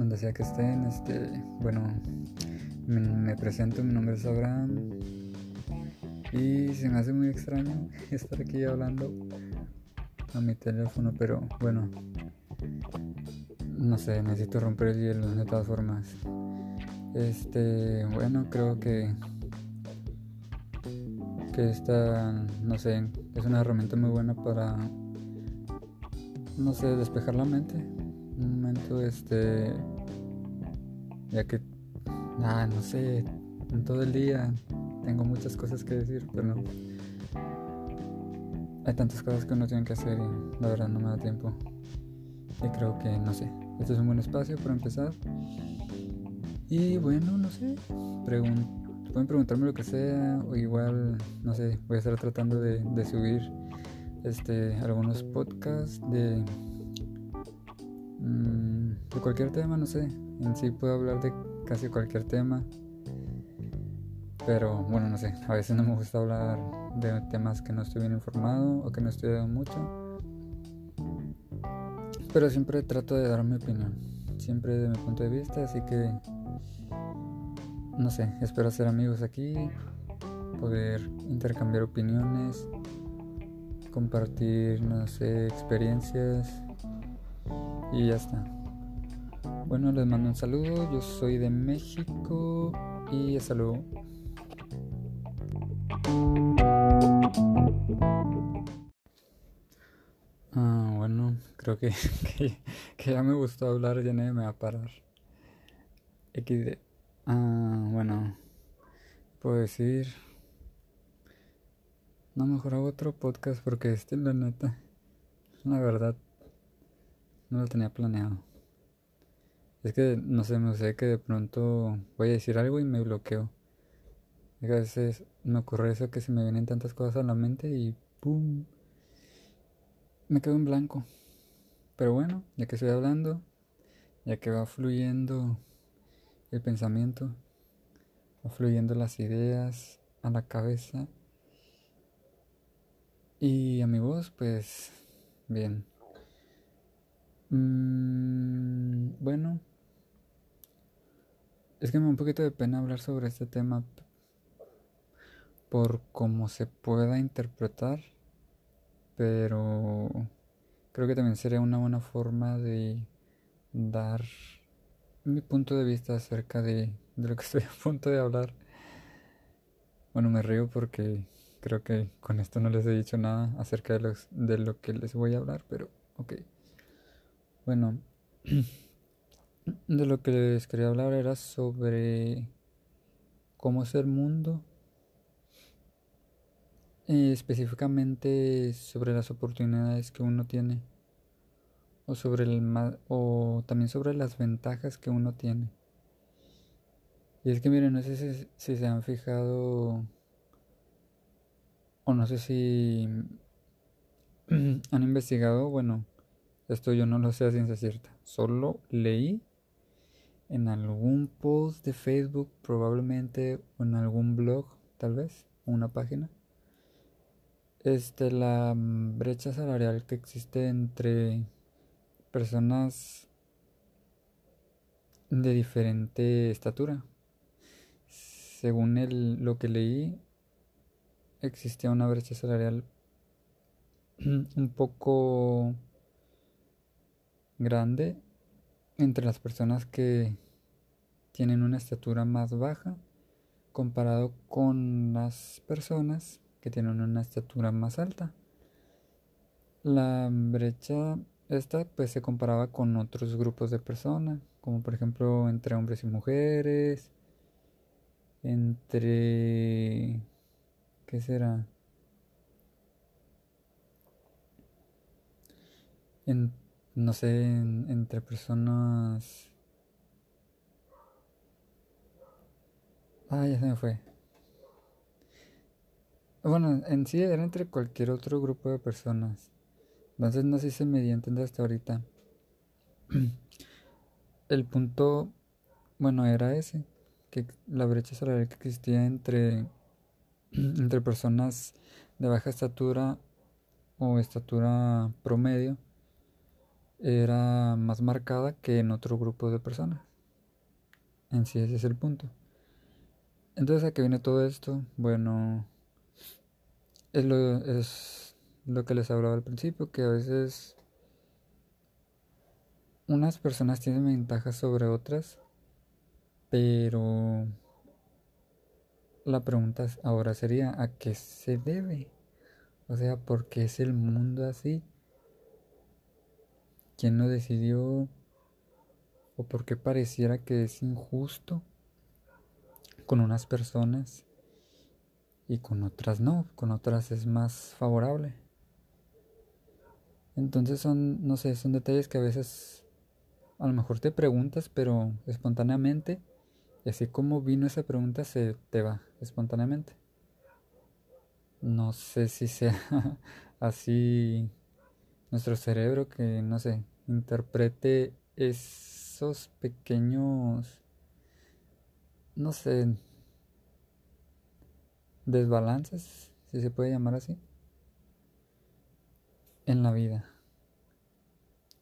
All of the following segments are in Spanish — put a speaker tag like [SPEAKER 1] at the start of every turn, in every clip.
[SPEAKER 1] donde sea que estén. Este, bueno, me, presento, mi nombre es Abraham. Y se me hace muy extraño estar aquí hablando a mi teléfono, pero bueno, no sé, necesito romper el hielo de todas formas. Este, bueno, creo que que esta, no sé, es una herramienta muy buena para no sé, despejar la mente. Momento este ya que ah, no sé, en todo el día tengo muchas cosas que decir, pero no. Hay tantas cosas que uno tiene que hacer y la verdad no me da tiempo. Y creo que, no sé, este es un buen espacio para empezar. Y bueno, no sé, pueden preguntarme lo que sea, o igual, no sé, voy a estar tratando de, subir este, algunos podcasts de, mm, de cualquier tema, no sé. En sí puedo hablar de casi cualquier tema. Pero bueno, no sé, a veces no me gusta hablar de temas que no estoy bien informado o que no he estudiado mucho. Pero siempre trato de dar mi opinión, siempre de mi punto de vista, así que no sé, espero hacer amigos aquí, poder intercambiar opiniones, compartir, no sé, experiencias y ya está. Bueno, les mando un saludo, yo soy de México y saludo. Ah, bueno, creo que, que, ya me gustó hablar, ya nadie me va a parar. XD. Ah, bueno, puedo decir. No, mejor hago otro podcast porque este, la neta, la verdad, no lo tenía planeado. Es que, no sé, me sé que de pronto voy a decir algo y me bloqueo. a veces me ocurre eso que se me vienen tantas cosas a la mente y ¡pum! Me quedo en blanco. Pero bueno, ya que estoy hablando, ya que va fluyendo el pensamiento, va fluyendo las ideas a la cabeza y a mi voz, pues bien. Mm, bueno, es que me da un poquito de pena hablar sobre este tema por cómo se pueda interpretar, pero creo que también sería una buena forma de dar mi punto de vista acerca de, lo que estoy a punto de hablar. Bueno, me río porque creo que con esto no les he dicho nada acerca de, de lo que les voy a hablar, pero ok. Bueno, de lo que les quería hablar era sobre cómo es el mundo, y específicamente sobre las oportunidades que uno tiene o sobre el o también sobre las ventajas que uno tiene. Y es que miren, no sé si, si se han fijado o no sé si han investigado, bueno, esto yo no lo sé a ciencia cierta, solo leí en algún post de Facebook probablemente o en algún blog tal vez, una página. Este la brecha salarial que existe entre personas de diferente estatura. Según el, lo que leí, existía una brecha salarial un poco grande entre las personas que tienen una estatura más baja comparado con las personas que tienen una estatura más alta. La brecha esta pues se comparaba con otros grupos de personas, como por ejemplo entre hombres y mujeres, entre... ¿qué será? En, no sé, entre personas... Ah, ya se me fue. Bueno, en sí era entre cualquier otro grupo de personas. Entonces no sé si se me dio entender hasta ahorita. El punto, bueno, era ese, que la brecha salarial que existía entre, entre personas de baja estatura o estatura promedio era más marcada que en otro grupo de personas. En sí ese es el punto. Entonces a qué viene todo esto? Bueno, es lo, es lo que les hablaba al principio, que a veces unas personas tienen ventajas sobre otras, pero la pregunta ahora sería, ¿a qué se debe? O sea, ¿por qué es el mundo así? ¿Quién lo decidió? ¿O por qué pareciera que es injusto con unas personas y con otras no? Con otras es más favorable. Entonces son, no sé, son detalles que a veces a lo mejor te preguntas, pero espontáneamente, y así como vino esa pregunta, se te va espontáneamente. No sé si sea así nuestro cerebro que, no sé, interprete esos pequeños, no sé, desbalances, si se puede llamar así, en la vida.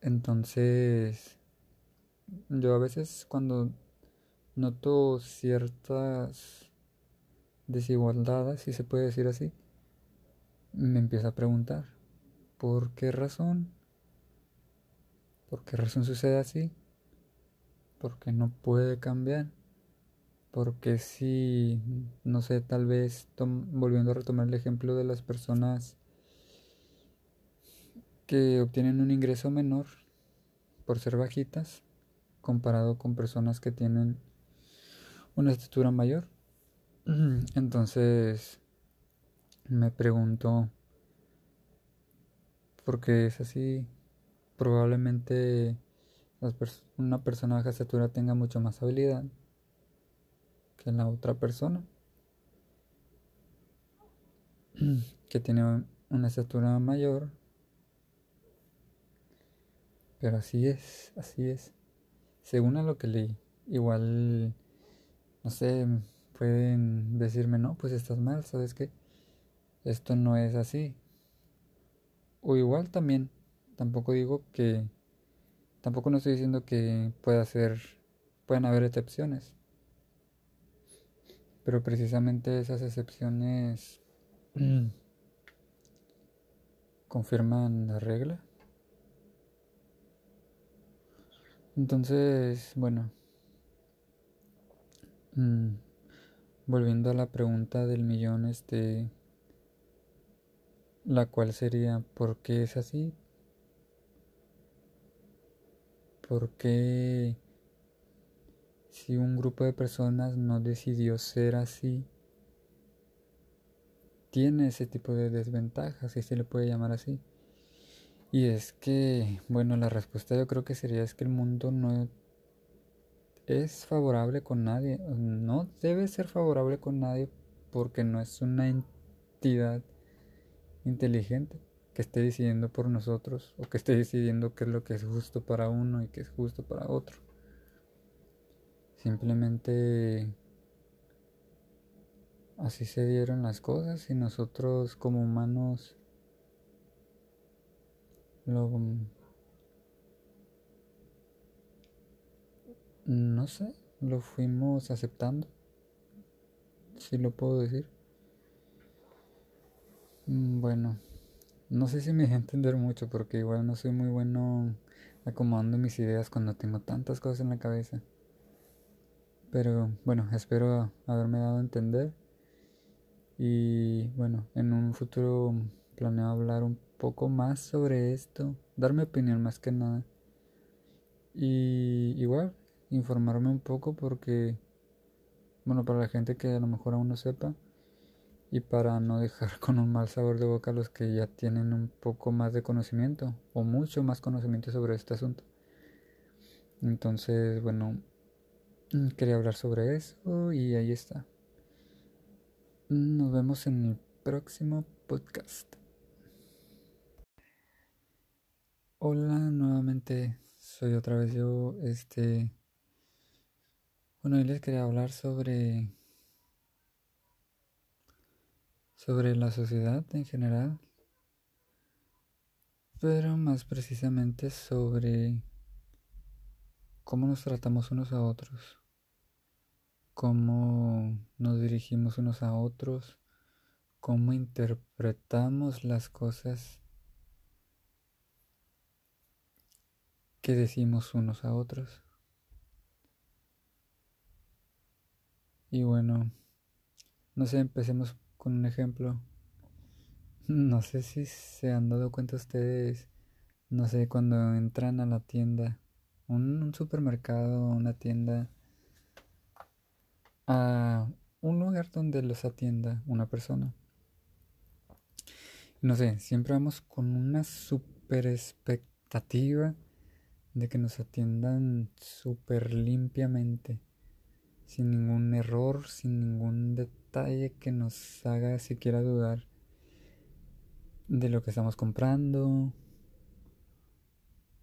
[SPEAKER 1] Entonces, yo a veces cuando noto ciertas desigualdades, si se puede decir así, me empiezo a preguntar, ¿por qué razón? ¿Por qué razón sucede así? ¿Por qué no puede cambiar? Porque si, no sé, tal vez volviendo a retomar el ejemplo de las personas que obtienen un ingreso menor por ser bajitas, comparado con personas que tienen una estatura mayor. Entonces, me pregunto, ¿por qué es así? Probablemente una persona de baja estatura tenga mucho más habilidad que la otra persona que tiene una estatura mayor. Pero así es, así es. Según a lo que leí, igual, no sé, pueden decirme, no, pues estás mal, ¿sabes qué? esto no es así. O igual también, tampoco digo que, tampoco no estoy diciendo que pueda ser, pueden haber excepciones. Pero precisamente esas excepciones confirman la regla. Entonces, bueno, mm, volviendo a la pregunta del millón, este, la cual sería ¿por qué es así? ¿Por qué si un grupo de personas no decidió ser así, tiene ese tipo de desventajas, si se le puede llamar así? Y es que, bueno, la respuesta yo creo que sería es que el mundo no es favorable con nadie, no debe ser favorable con nadie porque no es una entidad inteligente que esté decidiendo por nosotros o que esté decidiendo qué es lo que es justo para uno y qué es justo para otro. Simplemente así se dieron las cosas y nosotros como humanos lo no sé, lo fuimos aceptando, si lo puedo decir. Mm, bueno, no sé si me deja entender mucho porque igual no soy muy bueno acomodando mis ideas cuando tengo tantas cosas en la cabeza. Pero bueno, espero haberme dado a entender. Y bueno, en un futuro planeo hablar un poco más sobre esto, dar mi opinión más que nada. Y igual, informarme un poco porque, bueno, para la gente que a lo mejor aún no sepa, y para no dejar con un mal sabor de boca a los que ya tienen un poco más de conocimiento o mucho más conocimiento sobre este asunto. Entonces, bueno, mm, quería hablar sobre eso y ahí está. Nos vemos en el próximo podcast. Hola, nuevamente soy otra vez yo, este... Bueno, hoy les quería hablar sobre sobre la sociedad en general. pero más precisamente sobre cómo nos tratamos unos a otros, cómo nos dirigimos unos a otros, cómo interpretamos las cosas que decimos unos a otros. Y bueno, no sé, empecemos con un ejemplo. No sé si se han dado cuenta ustedes, no sé, cuando entran a la tienda, un, supermercado, una tienda, a un lugar donde los atienda una persona. No sé, siempre vamos con una super expectativa de que nos atiendan súper limpiamente, sin ningún error, sin ningún detalle que nos haga siquiera dudar de lo que estamos comprando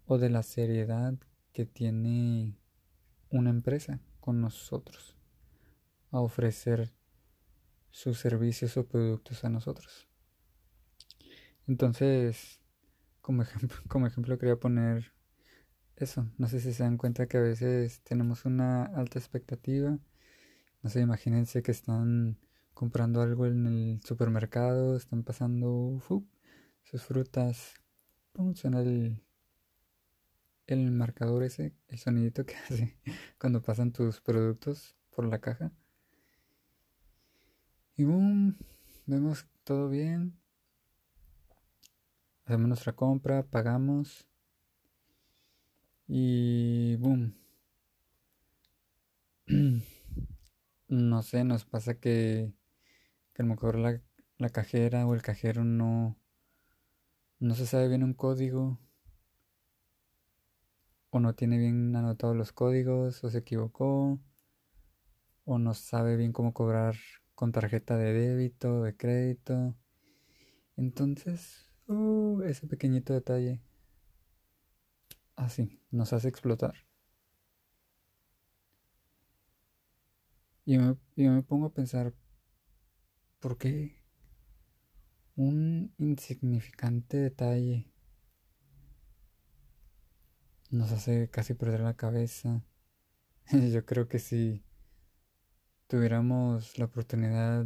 [SPEAKER 1] o de la seriedad que tiene una empresa con nosotros a ofrecer sus servicios o productos a nosotros. Entonces, como ejemplo, como ejemplo quería poner eso. No sé si se dan cuenta que a veces tenemos una alta expectativa. No sé, imagínense que están comprando algo en el supermercado, están pasando sus frutas. Pum, suena el, el marcador ese, el sonidito que hace cuando pasan tus productos por la caja. Y boom, vemos todo bien. Hacemos nuestra compra, pagamos. Y boom. no sé, nos pasa que, que a lo mejor la, la cajera o el cajero no, no se sabe bien un código o no tiene bien anotados los códigos o se equivocó o no sabe bien cómo cobrar con tarjeta de débito de crédito. Entonces, uh, ese pequeñito detalle así nos hace explotar. Y yo me pongo a pensar, ¿por qué un insignificante detalle nos hace casi perder la cabeza? Yo creo que si tuviéramos la oportunidad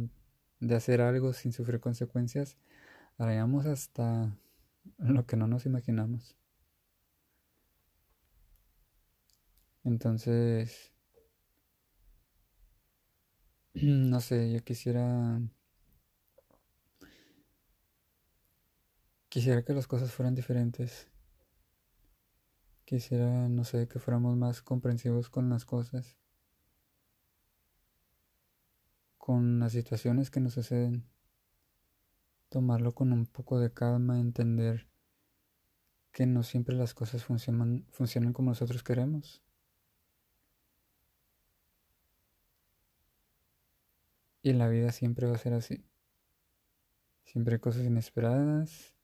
[SPEAKER 1] de hacer algo sin sufrir consecuencias, haríamos hasta lo que no nos imaginamos. Entonces, no sé, yo quisiera... Quisiera que las cosas fueran diferentes. Quisiera, no sé, que fuéramos más comprensivos con las cosas. Con las situaciones que nos suceden. Tomarlo con un poco de calma, entender que no siempre las cosas funcionan, funcionan como nosotros queremos. Y la vida siempre va a ser así. Siempre hay cosas inesperadas.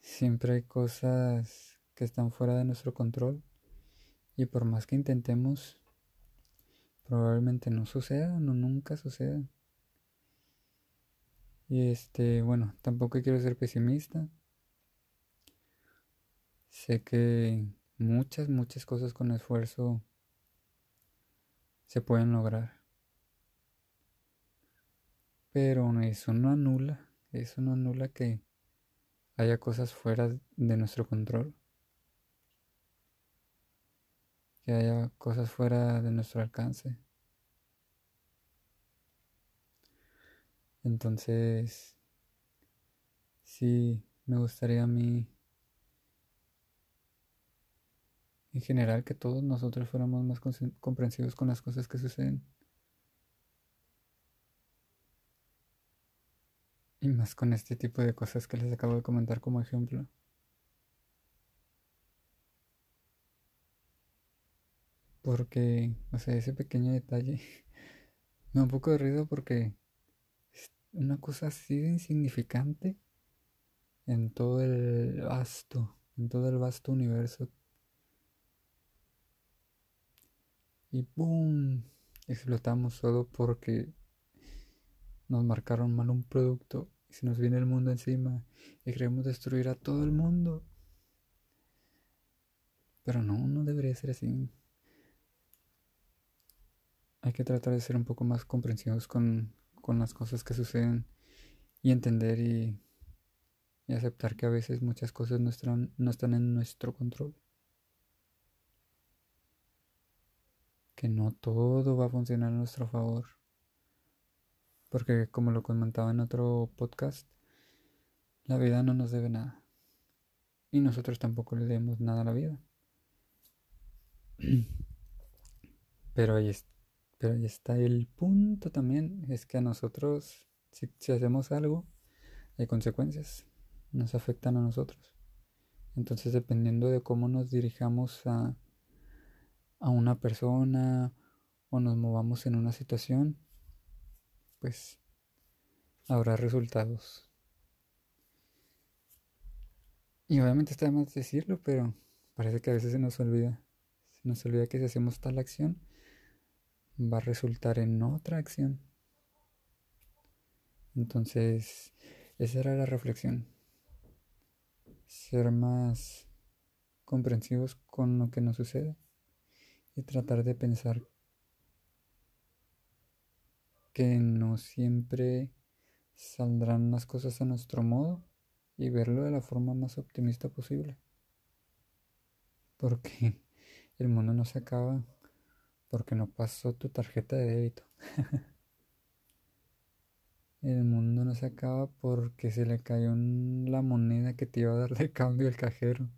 [SPEAKER 1] Siempre hay cosas que están fuera de nuestro control. Y por más que intentemos, probablemente no suceda, no nunca suceda. Y este, bueno, tampoco quiero ser pesimista. Sé que muchas, muchas cosas con esfuerzo se pueden lograr. Pero eso no anula, eso no anula que haya cosas fuera de nuestro control. Que haya cosas fuera de nuestro alcance. Entonces, sí, me gustaría a mí, en general, que todos nosotros fuéramos más comprensivos con las cosas que suceden. Con este tipo de cosas que les acabo de comentar como ejemplo. Porque, o sea, ese pequeño detalle me da un poco de ruido porque es una cosa así de insignificante en todo el vasto, en todo el vasto universo. Y ¡boom! Explotamos solo porque nos marcaron mal un producto y se nos viene el mundo encima y queremos destruir a todo el mundo. Pero no, no debería ser así. Hay que tratar de ser un poco más comprensivos con, con las cosas que suceden y entender y, y aceptar que a veces muchas cosas no están, no están en nuestro control. Que no todo va a funcionar a nuestro favor. Porque como lo comentaba en otro podcast, la vida no nos debe nada. Y nosotros tampoco le debemos nada a la vida. Pero ahí, pero ahí está el punto también, es que a nosotros, si, si hacemos algo, hay consecuencias, nos afectan a nosotros. Entonces, dependiendo de cómo nos dirijamos a, a una persona o nos movamos en una situación, pues habrá resultados. Y obviamente está más decirlo, pero parece que a veces se nos olvida. Se nos olvida que si hacemos tal acción, va a resultar en otra acción. Entonces, esa era la reflexión. Ser más comprensivos con lo que nos sucede y tratar de pensar que no siempre saldrán las cosas a nuestro modo y verlo de la forma más optimista posible. Porque el mundo no se acaba porque no pasó tu tarjeta de débito. el mundo no se acaba porque se le cayó la moneda que te iba a dar de cambio el cajero.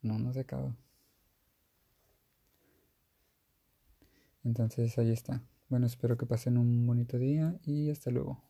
[SPEAKER 1] No, no se acaba. Entonces ahí está. Bueno, espero que pasen un bonito día y hasta luego.